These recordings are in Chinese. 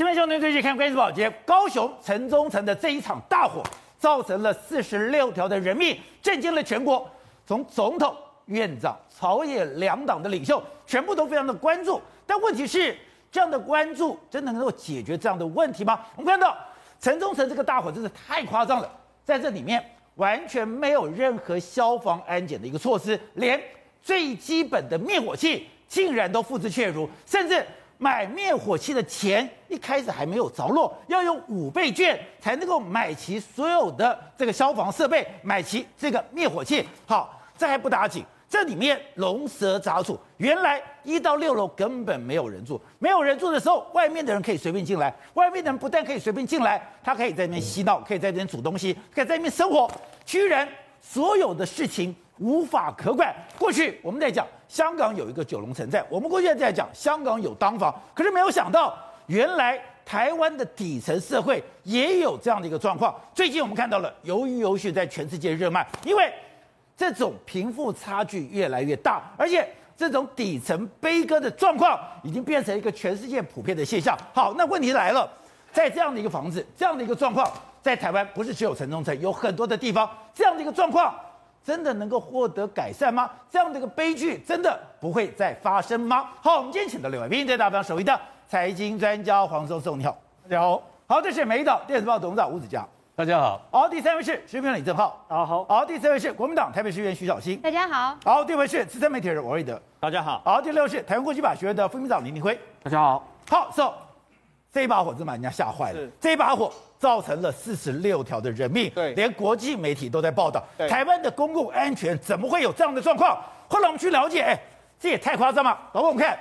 今天兄弟最近看关系保洁，高雄城中城的这一场大火，造成了四十六条的人命，震惊了全国。从总统、院长、朝野两党的领袖，全部都非常的关注。但问题是，这样的关注真的能够解决这样的问题吗？我们看到城中城这个大火真是太夸张了，在这里面完全没有任何消防安检的一个措施，连最基本的灭火器竟然都付之阙如，甚至。买灭火器的钱一开始还没有着落，要用五倍券才能够买齐所有的这个消防设备，买齐这个灭火器。好，这还不打紧，这里面龙蛇杂处。原来一到六楼根本没有人住，没有人住的时候，外面的人可以随便进来。外面的人不但可以随便进来，他可以在那边嬉闹，可以在这边煮东西，可以在那边生活。居然所有的事情。无法可管。过去我们在讲香港有一个九龙城寨，我们过去在讲香港有当房，可是没有想到，原来台湾的底层社会也有这样的一个状况。最近我们看到了鱿鱼游戏在全世界热卖，因为这种贫富差距越来越大，而且这种底层悲歌的状况已经变成一个全世界普遍的现象。好，那问题来了，在这样的一个房子，这样的一个状况，在台湾不是只有城中城，有很多的地方这样的一个状况。真的能够获得改善吗？这样的一个悲剧真的不会再发生吗？好，我们今天请到两位，今天在大表首位的财经专家黄松松，你好，大家好。好，这是《美丽岛电子报》董事长吴子嘉，大家好。好，第三位是时评李正浩，大家好。好，第四位是国民党台北市议员徐小新，大家好。好，第五位是资深媒体人王瑞德，大家好。好，第六位是台湾国际法学院的副秘书长林立辉，大家好。好，so 这一把火真把人家吓坏了，是这一把火。造成了四十六条的人命，对，连国际媒体都在报道。台湾的公共安全怎么会有这样的状况？后来我们去了解，哎，这也太夸张了。老婆，我们看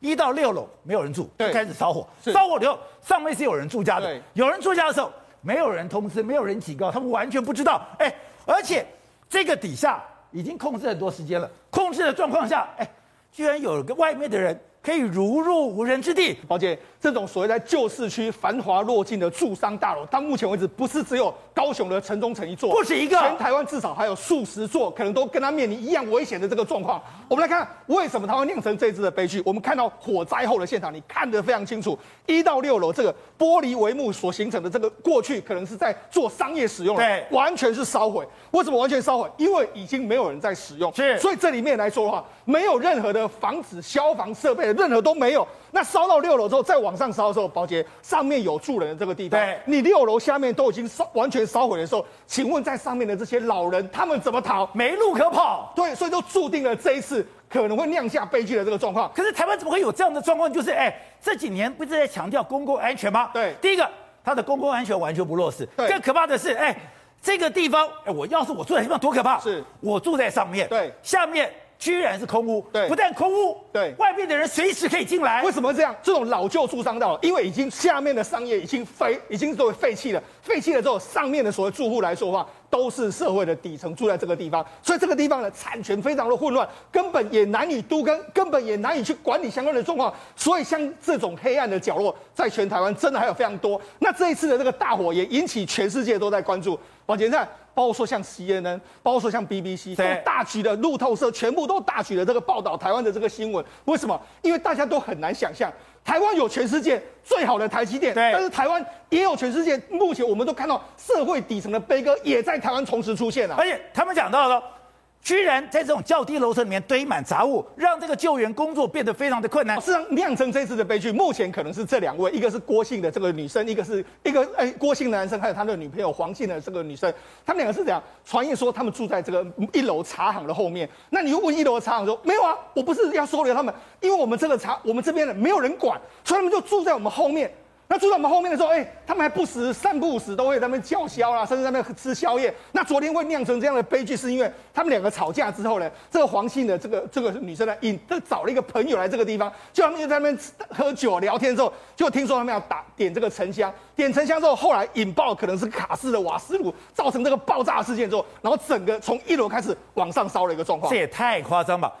一到六楼没有人住，就开始烧火。烧火以后，上面是有人住家的，有人住家的时候，没有人通知，没有人警告，他们完全不知道。哎，而且这个底下已经控制很多时间了，控制的状况下，哎，居然有个外面的人。可以如入无人之地，宝姐，这种所谓在旧市区繁华落尽的住商大楼，到目前为止不是只有高雄的城中城一座，不止一个，全台湾至少还有数十座，可能都跟它面临一样危险的这个状况。我们来看为什么它会酿成这次的悲剧。我们看到火灾后的现场，你看得非常清楚，一到六楼这个玻璃帷幕所形成的这个过去可能是在做商业使用，对，完全是烧毁。为什么完全烧毁？因为已经没有人在使用，是，所以这里面来说的话，没有任何的防止消防设备。任何都没有。那烧到六楼之后，再往上烧的时候，保洁上面有住人的这个地方，对，你六楼下面都已经烧完全烧毁的时候，请问在上面的这些老人他们怎么逃？没路可跑。对，所以就注定了这一次可能会酿下悲剧的这个状况。可是台湾怎么会有这样的状况？就是哎，这几年不是在强调公共安全吗？对，第一个，它的公共安全完全不落实。对，更可怕的是，哎，这个地方，哎，我要是我住在地方多可怕？是我住在上面，对，下面。居然是空屋，对，不但空屋，对，外面的人随时可以进来。为什么这样？这种老旧住商道，因为已经下面的商业已经废，已经作为废弃了。废弃了之后，上面的所谓住户来说的话，都是社会的底层，住在这个地方，所以这个地方的产权非常的混乱，根本也难以都更，根本也难以去管理相关的状况。所以像这种黑暗的角落，在全台湾真的还有非常多。那这一次的这个大火也引起全世界都在关注。往前看。包括说像 CNN，包括说像 BBC，都大举的路透社，全部都大举的这个报道台湾的这个新闻。为什么？因为大家都很难想象，台湾有全世界最好的台积电，但是台湾也有全世界目前我们都看到社会底层的悲歌，也在台湾同时出现了。而且他们讲到了。居然在这种较低楼层里面堆满杂物，让这个救援工作变得非常的困难。是酿成这次的悲剧。目前可能是这两位，一个是郭姓的这个女生，一个是一个哎郭姓的男生，还有他的女朋友黄姓的这个女生。他们两个是怎样？传言说他们住在这个一楼茶行的后面。那你又问一楼的茶行说没有啊，我不是要收留他们，因为我们这个茶我们这边的没有人管，所以他们就住在我们后面。那住在我们后面的时候，哎、欸，他们还不时三不五时都会在那边叫嚣啦，甚至在那边吃宵夜。那昨天会酿成这样的悲剧，是因为他们两个吵架之后呢，这个黄姓的这个这个女生呢，引就找了一个朋友来这个地方，就他们就在那边喝酒聊天之后，就听说他们要打点这个沉香，点沉香之后，后来引爆可能是卡式的瓦斯炉，造成这个爆炸事件之后，然后整个从一楼开始往上烧了一个状况。这也太夸张吧！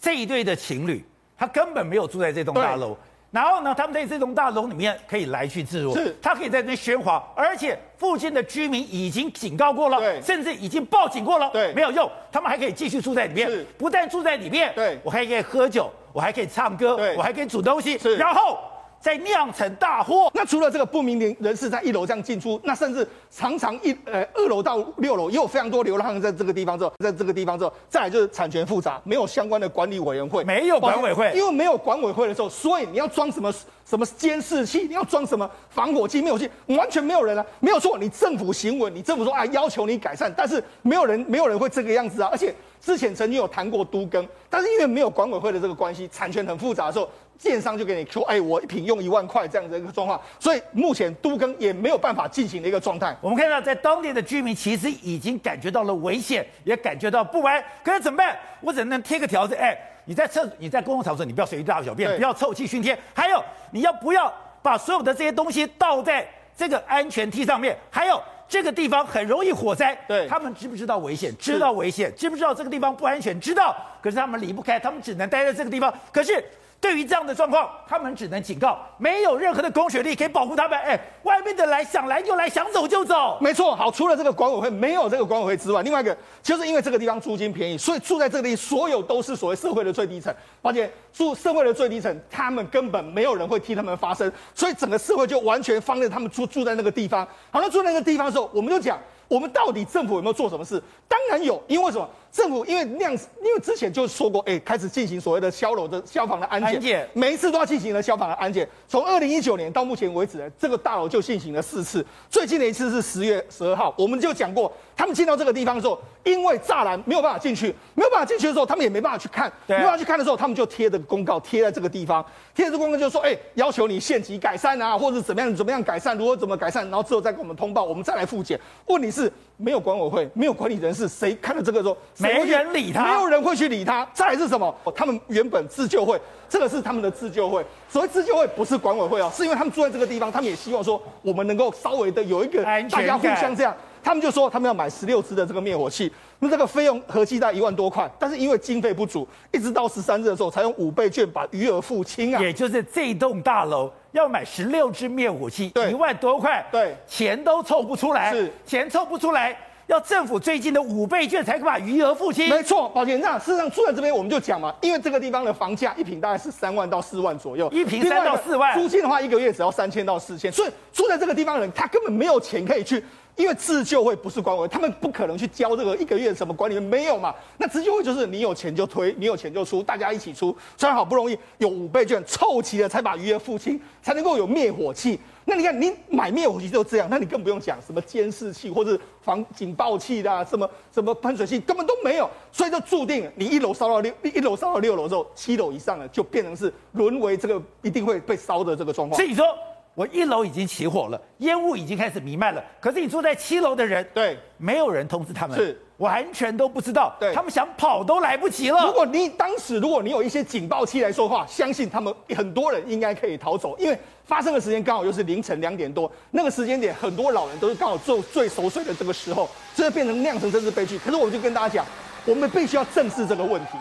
这一对的情侣，他根本没有住在这栋大楼。然后呢，他们在这栋大楼里面可以来去自如，是，他可以在这边喧哗，而且附近的居民已经警告过了，对，甚至已经报警过了，对，没有用，他们还可以继续住在里面，是，不但住在里面，对，我还可以喝酒，我还可以唱歌，对，我还可以煮东西，是，然后在酿成大祸。那除了这个不明人士在一楼这样进出，那甚至常常一呃二楼到六楼也有非常多流浪人在这个地方之后，在这个地方之后，再来就是产权复杂，没有相关的管理委员会，没有管委会，因为没有管委会的时候，所以你要装什么什么监视器，你要装什么防火器、灭火器，完全没有人啊，没有错，你政府行为，你政府说啊要求你改善，但是没有人没有人会这个样子啊，而且之前曾经有谈过都更，但是因为没有管委会的这个关系，产权很复杂的时候。建商就给你说，哎，我一瓶用一万块这样的一个状况，所以目前都更也没有办法进行的一个状态。我们看到，在当地的居民其实已经感觉到了危险，也感觉到不安，可是怎么办？我只能贴个条子，哎，你在厕，你在公共场所，你不要随地大小便，不要臭气熏天，还有你要不要把所有的这些东西倒在这个安全梯上面？还有这个地方很容易火灾，对，他们知不知道危险？知道危险，知不知道这个地方不安全？知道，可是他们离不开，他们只能待在这个地方，可是。对于这样的状况，他们只能警告，没有任何的公权力可以保护他们。哎，外面的来想来就来，想走就走。没错，好，除了这个管委会没有这个管委会之外，另外一个就是因为这个地方租金便宜，所以住在这里所有都是所谓社会的最低层，而且住社会的最低层，他们根本没有人会替他们发声，所以整个社会就完全放任他们住住在那个地方。好，那住在那个地方的时候，我们就讲。我们到底政府有没有做什么事？当然有，因为什么？政府因为那样，因为之前就说过，哎，开始进行所谓的消楼的消防的安检，安检每一次都要进行了消防的安检。从二零一九年到目前为止，这个大楼就进行了四次。最近的一次是十月十二号，我们就讲过，他们进到这个地方的时候，因为栅栏没有办法进去，没有办法进去的时候，他们也没办法去看，没办法去看的时候，他们就贴的公告贴在这个地方，贴这个公告就说，哎，要求你限期改善啊，或者怎么样怎么样改善，如何怎么改善，然后之后再跟我们通报，我们再来复检。问题是。没有管委会，没有管理人士，谁看了这个时候，没人理他，没有人会去理他。再来是什么？他们原本自救会，这个是他们的自救会。所谓自救会不是管委会哦，是因为他们住在这个地方，他们也希望说我们能够稍微的有一个大家互相这样。他们就说他们要买十六支的这个灭火器，那这个费用合计在一万多块，但是因为经费不足，一直到十三日的时候才用五倍券把余额付清啊。也就是这栋大楼。要买十六支灭火器，对，一万多块，对，钱都凑不出来，是钱凑不出来，要政府最近的五倍券才可以把余额付清。没错，宝杰，那事实上住在这边我们就讲嘛，因为这个地方的房价一平大概是三万到四万左右，一平三到四万，租金的话一个月只要三千到四千，所以住在这个地方的人他根本没有钱可以去。因为自救会不是管委，他们不可能去交这个一个月什么管理费，没有嘛？那自救会就是你有钱就推，你有钱就出，大家一起出。虽然好不容易有五倍券凑齐了，才把余额付清，才能够有灭火器。那你看，你买灭火器就这样，那你更不用讲什么监视器或者防警报器的、啊，什么什么喷水器根本都没有，所以就注定你一楼烧到六，一楼烧到六楼之后，七楼以上了就变成是沦为这个一定会被烧的这个状况。所以说。我一楼已经起火了，烟雾已经开始弥漫了。可是你住在七楼的人，对，没有人通知他们，是完全都不知道。对，他们想跑都来不及了。如果你当时如果你有一些警报器来说话，相信他们很多人应该可以逃走，因为发生的时间刚好又是凌晨两点多，那个时间点很多老人都是刚好做最熟睡的这个时候，这变成酿成政治悲剧。可是我就跟大家讲，我们必须要正视这个问题。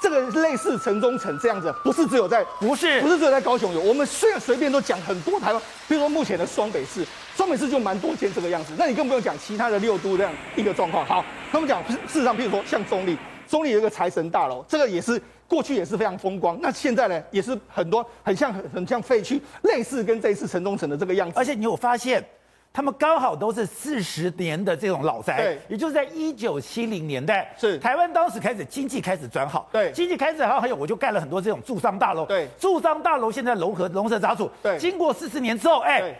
这个类似城中城这样子，不是只有在不是不是只有在高雄有。我们虽然随便都讲很多台湾，比如说目前的双北市，双北市就蛮多见这个样子。那你更不用讲其他的六都这样一个状况。好，他们讲事实上，譬如说像中立，中立有一个财神大楼，这个也是过去也是非常风光。那现在呢，也是很多很像很很像废墟，类似跟这一次城中城的这个样子。而且你有发现？他们刚好都是四十年的这种老宅，也就是在一九七零年代，是。台湾当时开始经济开始转好，对，经济开始好，还有我就盖了很多这种住商大楼，对，住商大楼现在龙和龙蛇杂处，对，经过四十年之后，哎，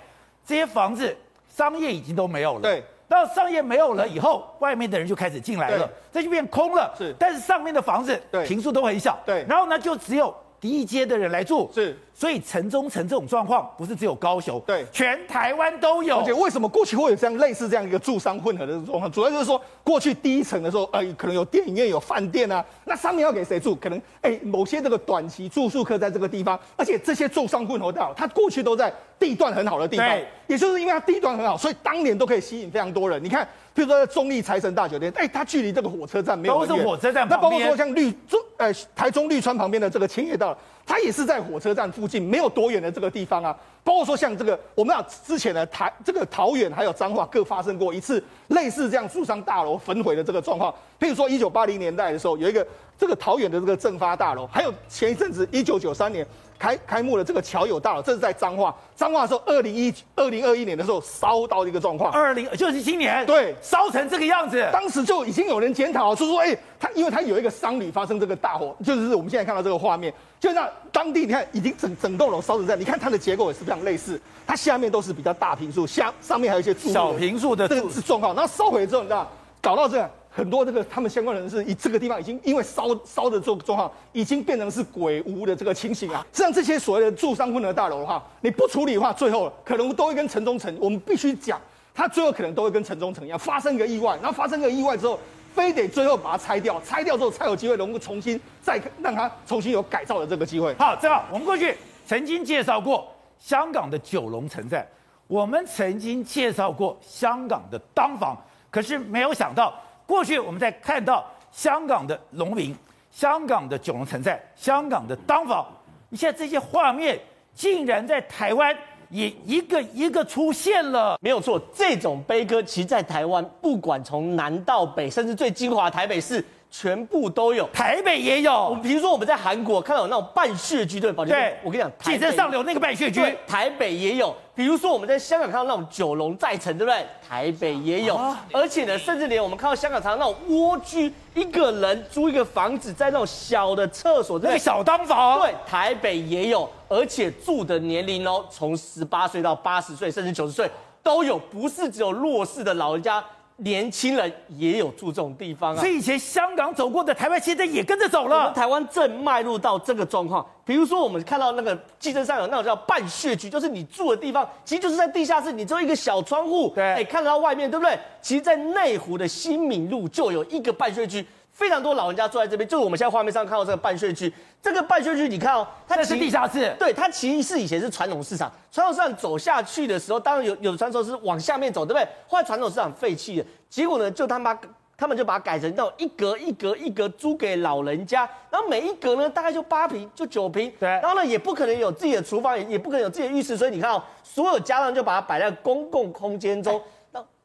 这些房子商业已经都没有了，对，到商业没有了以后，外面的人就开始进来了，这就变空了，是，但是上面的房子，对，坪数都很小，对，然后呢就只有。第一阶的人来住，是，所以城中城这种状况不是只有高雄，对，全台湾都有。而且为什么过去会有这样类似这样一个住商混合的状况？主要就是说，过去第一层的时候，呃，可能有电影院、有饭店啊，那上面要给谁住？可能哎，某些这个短期住宿客在这个地方，而且这些住商混合的，它过去都在地段很好的地方，对，也就是因为它地段很好，所以当年都可以吸引非常多人。你看。比如说中立财神大酒店，哎，它距离这个火车站没有都是火车站。那包括说像绿中，呃，台中绿川旁边的这个千叶道，它也是在火车站附近，没有多远的这个地方啊。包括说像这个，我们俩之前的台这个桃园还有彰化各发生过一次类似这样住上大楼焚毁的这个状况。譬如说一九八零年代的时候，有一个这个桃园的这个正发大楼，还有前一阵子一九九三年。开开幕的这个侨友大楼，这是在彰化。彰化的时候，二零一二零二一年的时候烧到一个状况。二零就是今年，对，烧成这个样子。当时就已经有人检讨，就说，哎，他因为他有一个商旅发生这个大火，就是我们现在看到这个画面，就让当地你看已经整整栋楼烧成这样。你看它的结构也是非常类似，它下面都是比较大平数，下上面还有一些小平数的这个是状况。然后烧毁之后，你知道，搞到这样。很多这个他们相关人士，以这个地方已经因为烧烧的这个状况，已经变成是鬼屋的这个情形啊。像这些所谓的住商混合大楼的话，你不处理的话，最后可能都会跟城中城，我们必须讲，它最后可能都会跟城中城一样，发生一个意外，然后发生一个意外之后，非得最后把它拆掉，拆掉之后才有机会能够重新再让它重新有改造的这个机会。好，正好我们过去曾经介绍过香港的九龙城寨，我们曾经介绍过香港的当房，可是没有想到。过去我们在看到香港的农民、香港的九龙城寨、香港的当房，你现在这些画面竟然在台湾也一个一个出现了。没有错，这种悲歌其实在台湾，不管从南到北，甚至最精华台北市。全部都有，台北也有。比如说我们在韩国看到有那种半血居，对，宝杰，对，我跟你讲，寄生上流那个半血居，台北也有。比如说我们在香港看到那种九龙寨城，对不对？台北也有。啊、而且呢，甚至连我们看到香港常常那种蜗居，一个人租一个房子，在那种小的厕所，那个小当房，对，台北也有。而且住的年龄哦，从十八岁到八十岁，甚至九十岁都有，不是只有弱势的老人家。年轻人也有住这种地方啊，所以以前香港走过的台湾，现在也跟着走了。我们台湾正迈入到这个状况。比如说，我们看到那个记者上有那种叫半穴居，就是你住的地方，其实就是在地下室，你只有一个小窗户，对，哎，看得到外面，对不对？其实，在内湖的新民路就有一个半穴居。非常多老人家坐在这边，就是我们现在画面上看到这个半穴居。这个半穴居，你看哦，它是地下室。对，它其实是以前是传统市场。传统市场走下去的时候，当然有有的传说是往下面走，对不对？后来传统市场废弃了，结果呢，就他妈他们就把它改成那种一格一格一格租给老人家，然后每一格呢大概就八平，就九平。对。然后呢，也不可能有自己的厨房，也也不可能有自己的浴室，所以你看哦，所有家当就把它摆在公共空间中。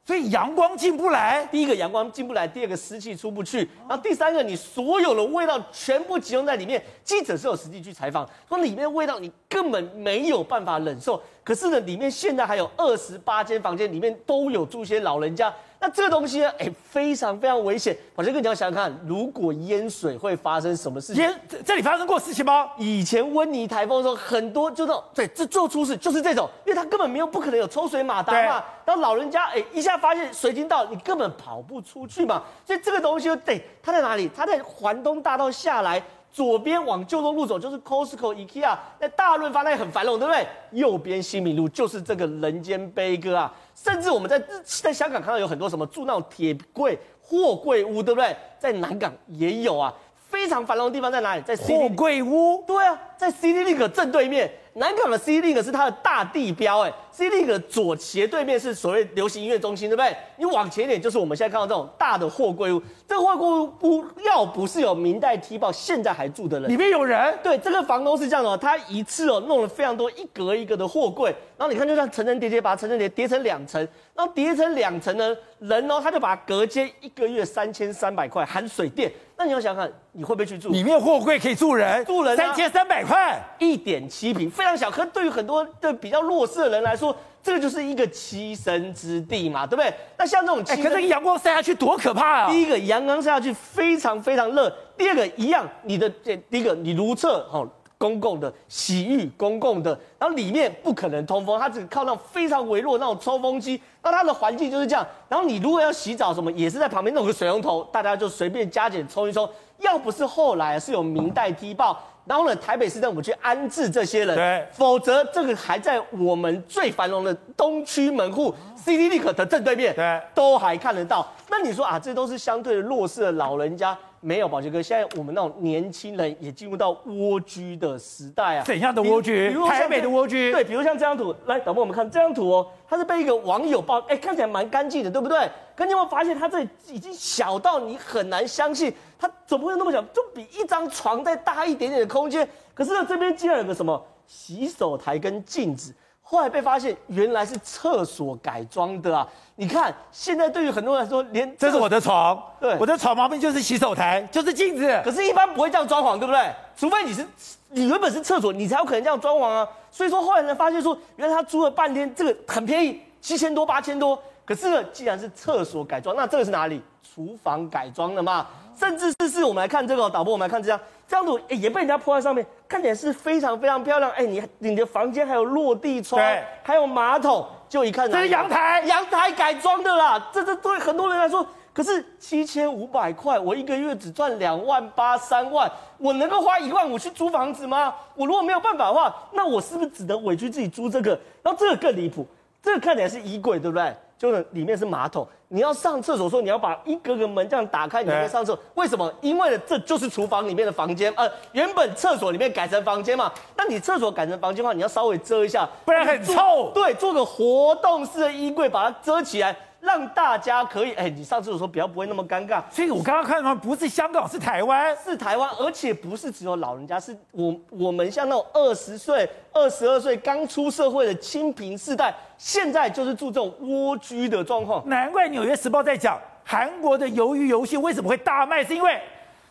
所以阳光进不来，第一个阳光进不来，第二个湿气出不去，然后第三个你所有的味道全部集中在里面。记者是有实际去采访，说里面的味道你根本没有办法忍受。可是呢，里面现在还有二十八间房间，里面都有住些老人家。那这个东西呢，哎，非常非常危险。宝杰哥，你要想想看，如果淹水会发生什么事情？淹这，这里发生过事情吗？以前温尼台风的时候，很多就这种，对，这做出事就是这种，因为他根本没有不可能有抽水马达嘛。然后老人家哎，一下发现水已经到，你根本跑不出去嘛。所以这个东西就得它在哪里？它在环东大道下来，左边往旧东路走就是 Costco、IKEA，在大润发那里很繁荣，对不对？右边新民路就是这个人间悲歌啊。甚至我们在在香港看到有很多什么住那种铁柜货柜屋，对不对？在南港也有啊，非常繁荣的地方在哪里？在货柜屋。对啊，在 CityLink 正对面。南港的 CityLink 是它的大地标，哎，CityLink 左斜对面是所谓流行音乐中心，对不对？你往前一点就是我们现在看到这种大的货柜屋。这个货柜屋要不是有明代踢爆，现在还住的人，里面有人。对，这个房东是这样的，他一次哦弄了非常多一格一格的货柜，然后你看就像层层叠叠，把它层层叠叠成两层，然后叠成两层呢，人哦他就把它隔间一个月三千三百块含水电。那你要想想看，你会不会去住？里面货柜可以住人，住人三千三百块，一点七平，非常小。可对于很多的比较弱势的人来说，这个就是一个栖身之地嘛，对不对？那像这种，哎，可是阳光晒下去多可怕啊！第一个阳光晒下去非常非常热，第二个一样，你的这第一个你如厕哈。公共的洗浴，公共的，然后里面不可能通风，它只靠那种非常微弱那种抽风机，那它的环境就是这样。然后你如果要洗澡什么，也是在旁边弄个水龙头，大家就随便加减冲一冲。要不是后来是有明代踢爆，然后呢，台北市政府去安置这些人，对，否则这个还在我们最繁荣的东区门户 CityLink 的正对面，对，都还看得到。那你说啊，这都是相对的弱势的老人家。没有，宝杰哥，现在我们那种年轻人也进入到蜗居的时代啊。怎样的蜗居？比如台北的蜗居。对，比如像这张图，来，导播我们看这张图哦，它是被一个网友爆，哎，看起来蛮干净的，对不对？可你有没有发现，它这已经小到你很难相信，它怎么会那么小？就比一张床再大一点点的空间。可是呢，这边竟然有个什么洗手台跟镜子。后来被发现原来是厕所改装的啊！你看，现在对于很多人来说，连这是我的床，对，我的床旁边就是洗手台，就是镜子。可是，一般不会这样装潢，对不对？除非你是你原本是厕所，你才有可能这样装潢啊。所以说，后来才发现说，原来他租了半天，这个很便宜，七千多、八千多。可是呢，既然是厕所改装，那这个是哪里？厨房改装的嘛。甚至是是，我们来看这个导播，我们来看这张这张图，哎，也被人家铺在上面，看起来是非常非常漂亮。哎，你你的房间还有落地窗，对，还有马桶，就一看，这是阳台，阳台改装的啦。这这对很多人来说，可是七千五百块，我一个月只赚两万八三万，我能够花一万五去租房子吗？我如果没有办法的话，那我是不是只能委屈自己租这个？然后这个更离谱，这个看起来是衣柜，对不对？就是里面是马桶，你要上厕所的时候，你要把一个个门这样打开，你才能上厕所。为什么？因为这就是厨房里面的房间，呃，原本厕所里面改成房间嘛。那你厕所改成房间的话，你要稍微遮一下，不然很臭。对，做个活动式的衣柜，把它遮起来。让大家可以，哎，你上厕所的时候比较不会那么尴尬。所以我刚刚看到，不是香港，是台湾，是台湾，而且不是只有老人家，是我我们像那种二十岁、二十二岁刚出社会的清贫世代，现在就是住这种蜗居的状况。难怪《纽约时报》在讲韩国的鱿鱼游戏为什么会大卖，是因为。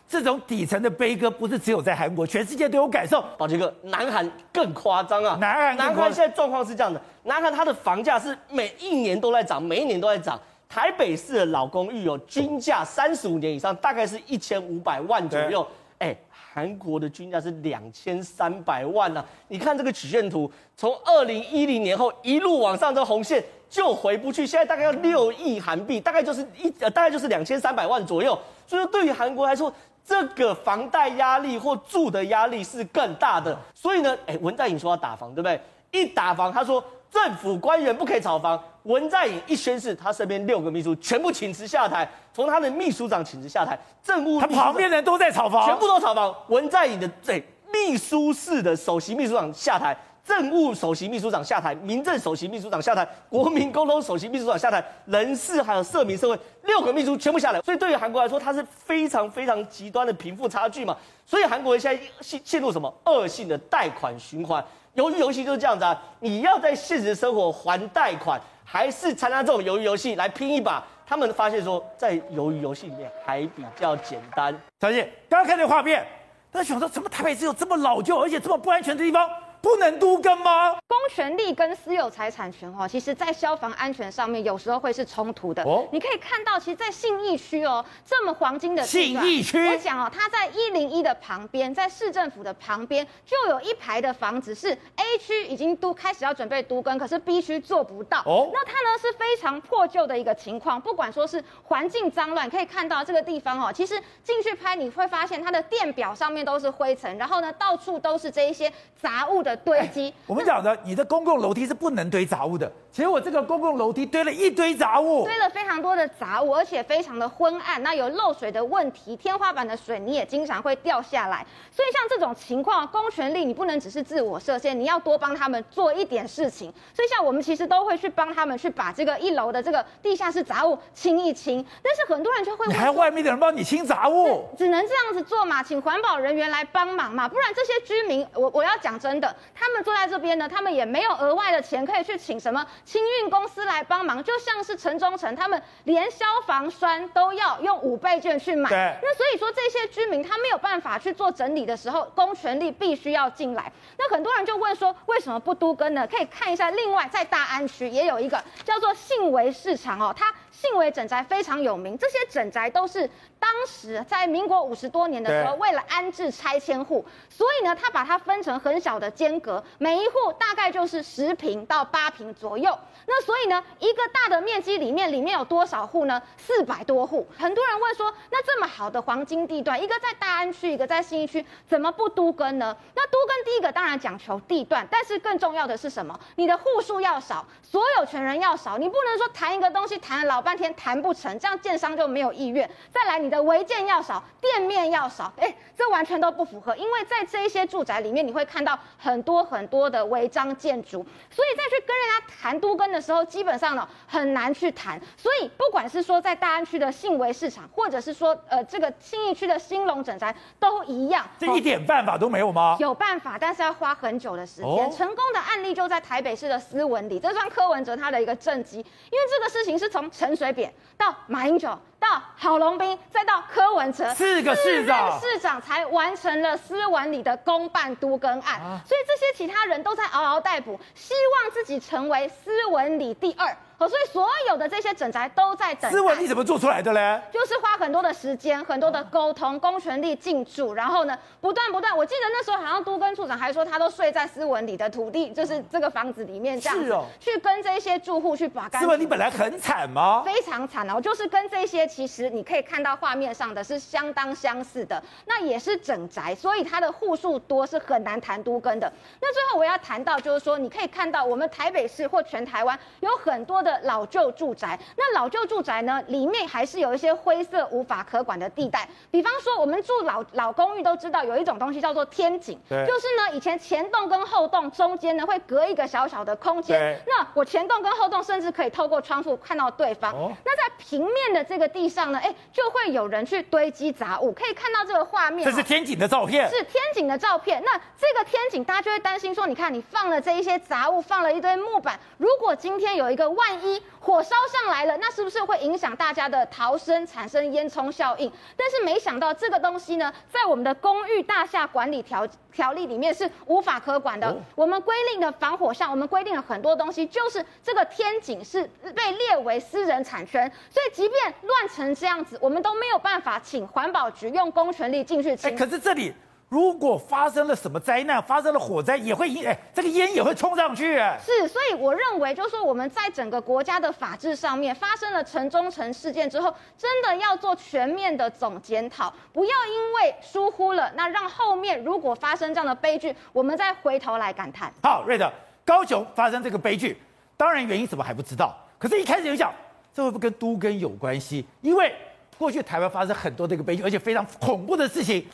这种底层的悲歌不是只有在韩国，全世界都有感受。宝杰哥，南韩更夸张啊！南韩，南韩现在状况是这样的：南韩它的房价是每一年都在涨，每一年都在涨。台北市的老公寓有均价三十五年以上，大概是一千五百万左右。哎，韩国的均价是两千三百万呐、啊！你看这个曲线图，从二零一零年后一路往上，这红线就回不去，现在大概要六亿韩币，大概就是一呃，大概就是两千三百万左右。所以说，对于韩国来说，这个房贷压力或住的压力是更大的，所以呢，哎，文在寅说要打房，对不对？一打房，他说政府官员不可以炒房。文在寅一宣誓，他身边六个秘书全部请辞下台，从他的秘书长请辞下台，政务他旁边的人都在炒房，全部都炒房。文在寅的对秘书室的首席秘书长下台。政务首席秘书长下台，民政首席秘书长下台，国民沟通首席秘书长下台，人事还有社民社会六个秘书全部下来。所以对于韩国来说，它是非常非常极端的贫富差距嘛。所以韩国人现在陷陷入什么恶性的贷款循环？鱿鱼游戏就是这样子啊！你要在现实生活还贷款，还是参加这种鱿鱼游戏来拼一把？他们发现说，在鱿鱼游戏里面还比较简单。小姐，刚刚看这画面，他想说，怎么台北只有这么老旧而且这么不安全的地方？不能都跟吗？公权力跟私有财产权哦，其实在消防安全上面有时候会是冲突的。哦，你可以看到，其实，在信义区哦，这么黄金的信义区，我讲哦，它在一零一的旁边，在市政府的旁边，就有一排的房子是 A 区已经都开始要准备都跟，可是 B 区做不到。哦，那它呢是非常破旧的一个情况，不管说是环境脏乱，可以看到这个地方哦，其实进去拍你会发现它的电表上面都是灰尘，然后呢到处都是这一些杂物的。堆积，我们讲的，你的公共楼梯是不能堆杂物的。其实我这个公共楼梯堆了一堆杂物，堆了非常多的杂物，而且非常的昏暗。那有漏水的问题，天花板的水泥也经常会掉下来。所以像这种情况，公权力你不能只是自我设限，你要多帮他们做一点事情。所以像我们其实都会去帮他们去把这个一楼的这个地下室杂物清一清。但是很多人就会，你还要外面的人帮你清杂物，只能这样子做嘛？请环保人员来帮忙嘛？不然这些居民，我我要讲真的。他们坐在这边呢，他们也没有额外的钱可以去请什么清运公司来帮忙，就像是城中城，他们连消防栓都要用五倍券去买。那所以说这些居民他没有办法去做整理的时候，公权力必须要进来。那很多人就问说，为什么不都跟呢？可以看一下，另外在大安区也有一个叫做信维市场哦，它。信维整宅非常有名，这些整宅都是当时在民国五十多年的时候，为了安置拆迁户，所以呢，他把它分成很小的间隔，每一户大概就是十平到八平左右。那所以呢，一个大的面积里面，里面有多少户呢？四百多户。很多人问说，那这么好的黄金地段，一个在大安区，一个在信义区，怎么不都跟呢？那都跟第一个当然讲求地段，但是更重要的是什么？你的户数要少，所有权人要少，你不能说谈一个东西谈了老半天谈不成，这样建商就没有意愿。再来，你的违建要少，店面要少，哎，这完全都不符合。因为在这一些住宅里面，你会看到很多很多的违章建筑，所以再去跟人家谈都跟的时候，基本上呢，很难去谈。所以不管是说在大安区的信维市场，或者是说呃这个信义区的兴隆整宅，都一样。这一点办法都没有吗？有办法，但是要花很久的时间。哦、成功的案例就在台北市的斯文里，这算柯文哲他的一个政绩，因为这个事情是从陈水扁到马英九。到郝龙斌，再到柯文哲，四个市长，市长才完成了斯文里的公办都更案，啊、所以这些其他人都在嗷嗷待哺，希望自己成为斯文里第二。所以所有的这些整宅都在等。斯文你怎么做出来的嘞？就是花很多的时间，很多的沟通，公权力进驻，然后呢，不断不断。我记得那时候好像都跟处长还说，他都睡在斯文里的土地，就是这个房子里面这样子，是哦，去跟这些住户去把干净。斯文你本来很惨吗？非常惨哦，就是跟这些其实你可以看到画面上的是相当相似的，那也是整宅，所以它的户数多是很难谈都跟的。那最后我要谈到就是说，你可以看到我们台北市或全台湾有很多的老旧住宅，那老旧住宅呢，里面还是有一些灰色无法可管的地带。比方说，我们住老老公寓都知道有一种东西叫做天井，对就是呢，以前前栋跟后栋中间呢会隔一个小小的空间。对那我前栋跟后栋甚至可以透过窗户看到对方。哦、那在平面的这个地上呢，哎，就会有人去堆积杂物，可以看到这个画面。这是天井的照片。是天井的照片。那这个天井，大家就会担心说，你看你放了这一些杂物，放了一堆木板，如果今天有一个万一火烧上来了，那是不是会影响大家的逃生，产生烟囱效应？但是没想到这个东西呢，在我们的公寓大厦管理条条例里面是无法可管的。哦、我们规定的防火巷，我们规定了很多东西，就是这个天井是被列为私人产权，所以即便乱成这样子，我们都没有办法请环保局用公权力进去清。哎，可是这里。如果发生了什么灾难，发生了火灾，也会引哎，这个烟也会冲上去。是，所以我认为，就是说我们在整个国家的法制上面发生了城中城事件之后，真的要做全面的总检讨，不要因为疏忽了，那让后面如果发生这样的悲剧，我们再回头来感叹。好，瑞德，高雄发生这个悲剧，当然原因怎么还不知道，可是一开始就讲，这会不会跟都更有关系？因为过去台湾发生很多这个悲剧，而且非常恐怖的事情。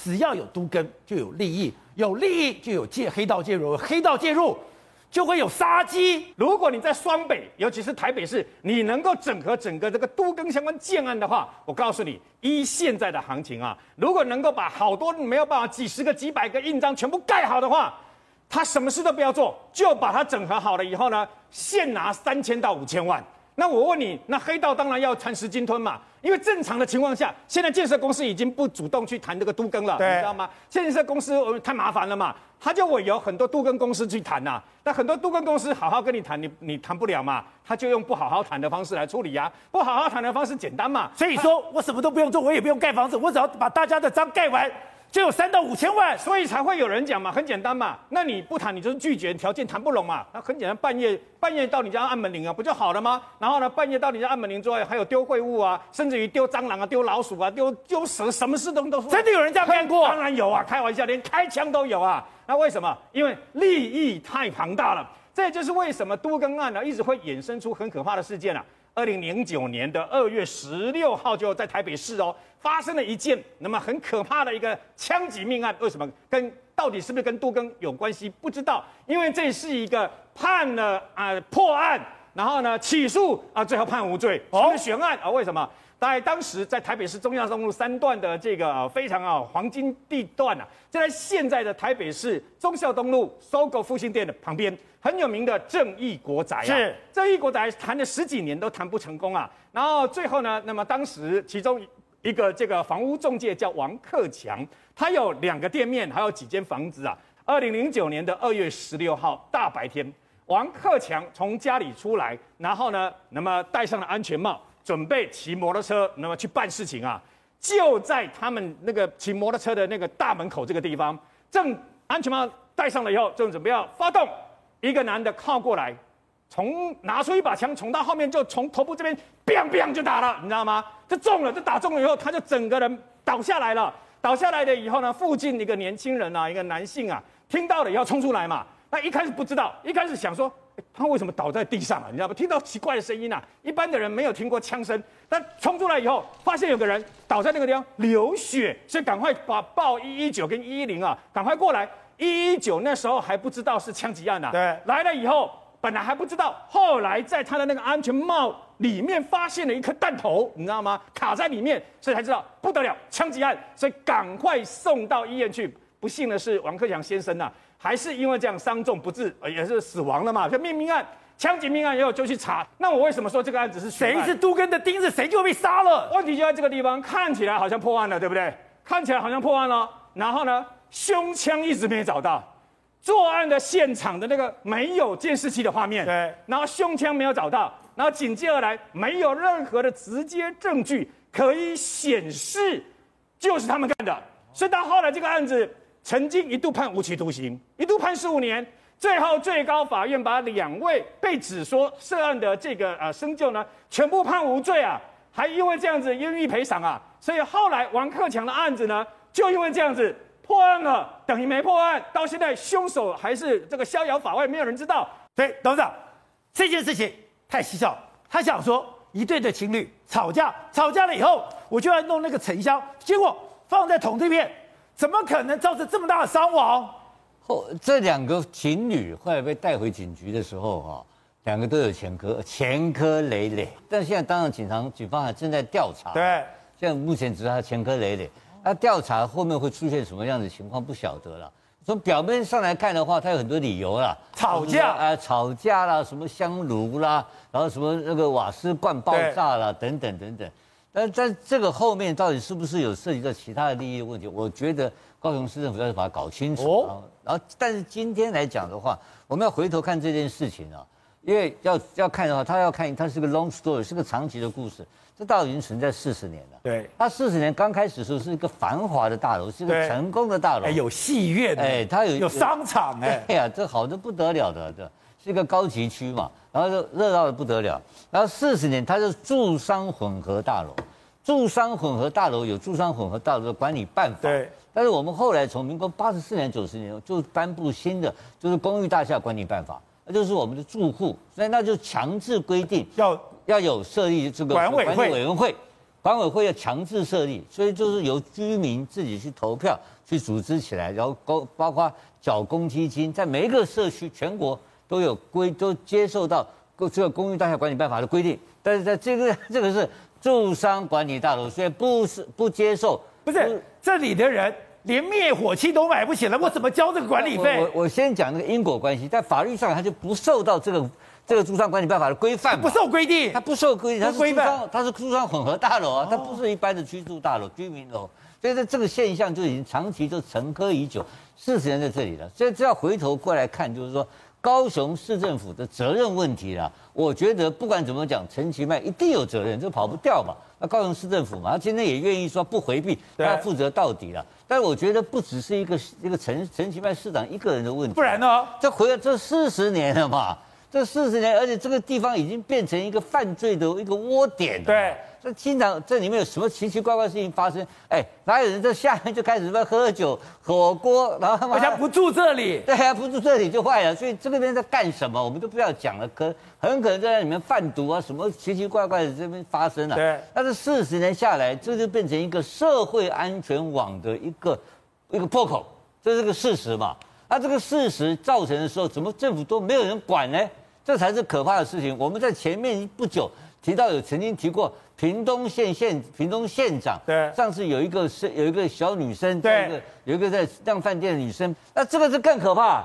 只要有都更，就有利益；有利益，就有借黑道介入；黑道介入，就会有杀机。如果你在双北，尤其是台北市，你能够整合整个这个都更相关建案的话，我告诉你，依现在的行情啊，如果能够把好多没有办法几十个、几百个印章全部盖好的话，他什么事都不要做，就把它整合好了以后呢，现拿三千到五千万。那我问你，那黑道当然要蚕食鲸吞嘛？因为正常的情况下，现在建设公司已经不主动去谈这个都更了，你知道吗？建设公司太麻烦了嘛，他就委由很多都更公司去谈呐、啊。那很多都更公司好好跟你谈，你你谈不了嘛，他就用不好好谈的方式来处理呀、啊。不好好谈的方式简单嘛，所以说我什么都不用做，我也不用盖房子，我只要把大家的章盖完。就有三到五千万，所以才会有人讲嘛，很简单嘛。那你不谈，你就是拒绝，条件谈不拢嘛。那很简单，半夜半夜到你家按门铃啊，不就好了吗？然后呢，半夜到你家按门铃之外，还有丢秽物啊，甚至于丢蟑螂啊、丢老鼠啊、丢丢蛇，什么事都都真的有人这样干过？当然有啊，开玩笑，连开枪都有啊。那为什么？因为利益太庞大了。这也就是为什么都更案呢，一直会衍生出很可怕的事件啊。二零零九年的二月十六号，就在台北市哦，发生了一件那么很可怕的一个枪击命案。为什么？跟到底是不是跟杜更有关系？不知道，因为这是一个判了啊、呃、破案，然后呢起诉啊，最后判无罪，哦，悬案啊？为什么？在当时在台北市忠孝东路三段的这个非常啊黄金地段啊，就在现在的台北市忠孝东路 SOGO 复兴店的旁边。很有名的正义国宅啊，是正义国宅谈了十几年都谈不成功啊，然后最后呢，那么当时其中一个这个房屋中介叫王克强，他有两个店面，还有几间房子啊。二零零九年的二月十六号大白天，王克强从家里出来，然后呢，那么戴上了安全帽，准备骑摩托车，那么去办事情啊。就在他们那个骑摩托车的那个大门口这个地方，正安全帽戴上了以后，正准备要发动。一个男的靠过来，从拿出一把枪，从他后面就从头部这边，biang biang 就打了，你知道吗？就中了，就打中了以后，他就整个人倒下来了。倒下来了以后呢，附近一个年轻人啊，一个男性啊，听到了要冲出来嘛。那一开始不知道，一开始想说，他为什么倒在地上啊？你知道吗？听到奇怪的声音啊，一般的人没有听过枪声，但冲出来以后，发现有个人倒在那个地方流血，所以赶快把报一一九跟一一零啊，赶快过来。一一九那时候还不知道是枪击案呐、啊，对，来了以后本来还不知道，后来在他的那个安全帽里面发现了一颗弹头，你知道吗？卡在里面，所以才知道不得了，枪击案，所以赶快送到医院去。不幸的是，王克强先生呐、啊，还是因为这样伤重不治，也是死亡了嘛。就命命案，枪击命案以后就去查。那我为什么说这个案子是谁是都根的钉子，谁就被杀了？问题就在这个地方，看起来好像破案了，对不对？看起来好像破案了，然后呢，胸腔一直没找到。作案的现场的那个没有监视器的画面，对，然后胸腔没有找到，然后紧接而来没有任何的直接证据可以显示就是他们干的，所以到后来这个案子曾经一度判无期徒刑，一度判十五年，最后最高法院把两位被指说涉案的这个呃生就呢全部判无罪啊，还因为这样子愿意赔偿啊，所以后来王克强的案子呢就因为这样子。破案了，等于没破案。到现在，凶手还是这个逍遥法外，没有人知道。所以，董事长，这件事情太蹊跷。他想说，一对的情侣吵架，吵架了以后，我就要弄那个沉香，结果放在桶这边，怎么可能造成这么大的伤亡？后这两个情侣后来被带回警局的时候，哈，两个都有前科，前科累累。但现在当然，警察警方还正在调查。对，现在目前只是他前科累累。他调查后面会出现什么样的情况不晓得了。从表面上来看的话，他有很多理由啦，吵架啊，吵架啦，什么香炉啦，然后什么那个瓦斯罐爆炸啦，等等等等。但在这个后面到底是不是有涉及到其他的利益问题？我觉得高雄市政府要把它搞清楚。哦。然后，但是今天来讲的话，我们要回头看这件事情啊，因为要要看的话，他要看它是个 long story，是个长期的故事。这大楼已经存在四十年了。对，它四十年刚开始的时候是一个繁华的大楼，是一个成功的大楼。哎，有戏院，哎，它有有商场，哎，哎呀，这好的不得了的，这是一个高级区嘛，然后就热闹的不得了。然后四十年，它是住商混合大楼，住商混合大楼有住商混合大楼的管理办法。对，但是我们后来从民国八十四年、九十年就颁布新的，就是公寓大厦管理办法，那就是我们的住户，所以那就强制规定要要有设立这个管委会委员会。管委会要强制设立，所以就是由居民自己去投票去组织起来，然后包包括缴公积金，在每一个社区全国都有规都接受到这个公寓大厦管理办法的规定，但是在这个 这个是住商管理大楼，所以不是不接受，不是，这里的人连灭火器都买不起了，我怎么交这个管理费？我我，我先讲那个因果关系，在法律上他就不受到这个。这个住商管理办法的规范不受规定，它不受规定，它是住商，它是住商混合大楼啊，它不是一般的居住大楼、居民楼，所以这这个现象就已经长期就沉疴已久，四十年在这里了。所以只要回头过来看，就是说高雄市政府的责任问题了。我觉得不管怎么讲，陈其迈一定有责任，这跑不掉嘛。那高雄市政府嘛，他今天也愿意说不回避，他要负责到底了。但是我觉得不只是一个一个陈陈其迈市长一个人的问题，不然呢？这回来这四十年了嘛。这四十年，而且这个地方已经变成一个犯罪的一个窝点了。对，这经常这里面有什么奇奇怪怪的事情发生？哎，哪有人在下面就开始在喝酒、火锅，然后好像不住这里。对啊，不住这里就坏了。所以这个边在干什么？我们都不要讲了，可很可能在里面贩毒啊，什么奇奇怪怪的这边发生了。对，但是四十年下来，这就变成一个社会安全网的一个一个破口，这是个事实嘛。那这个事实造成的时候，怎么政府都没有人管呢？这才是可怕的事情。我们在前面不久提到，有曾经提过屏东县县屏东县长，对，上次有一个是有一个小女生，对，有一个在当饭店的女生，那这个是更可怕，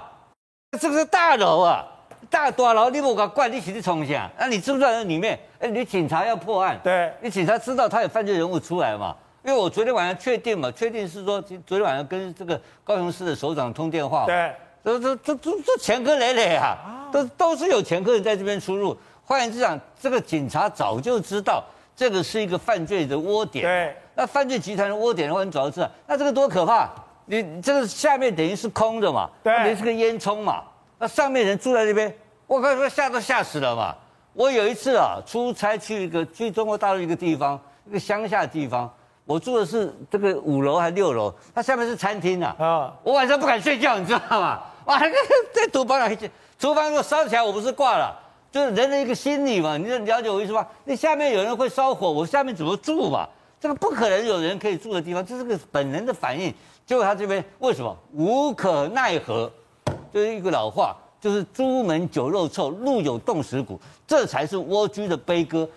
这个是大楼啊，大大楼你不敢怪，你起去冲下，那你知不知道在里面？哎，你警察要破案，对，你警察知道他有犯罪人物出来嘛？因为我昨天晚上确定嘛，确定是说昨天晚上跟这个高雄市的首长通电话，对。这这这这这前科累累啊，都都是有前科人在这边出入。换言之讲，这个警察早就知道这个是一个犯罪的窝点。对，那犯罪集团的窝点的话，你早就知道，那这个多可怕！你你这个下面等于是空的嘛，对，等于是个烟囱嘛。那上面人住在那边，我靠，说吓都吓死了嘛。我有一次啊，出差去一个去中国大陆一个地方，一个乡下的地方，我住的是这个五楼还是六楼？它下面是餐厅呐。啊，我晚上不敢睡觉，你知道吗？哇，那个在厨房里，厨房如果烧起来，我不是挂了？就是人的一个心理嘛，你了解我意思吧？那下面有人会烧火，我下面怎么住嘛？这个不可能有人可以住的地方，这是个本能的反应。结果他这边为什么无可奈何？就是一个老话，就是朱门酒肉臭，路有冻死骨，这才是蜗居的悲歌。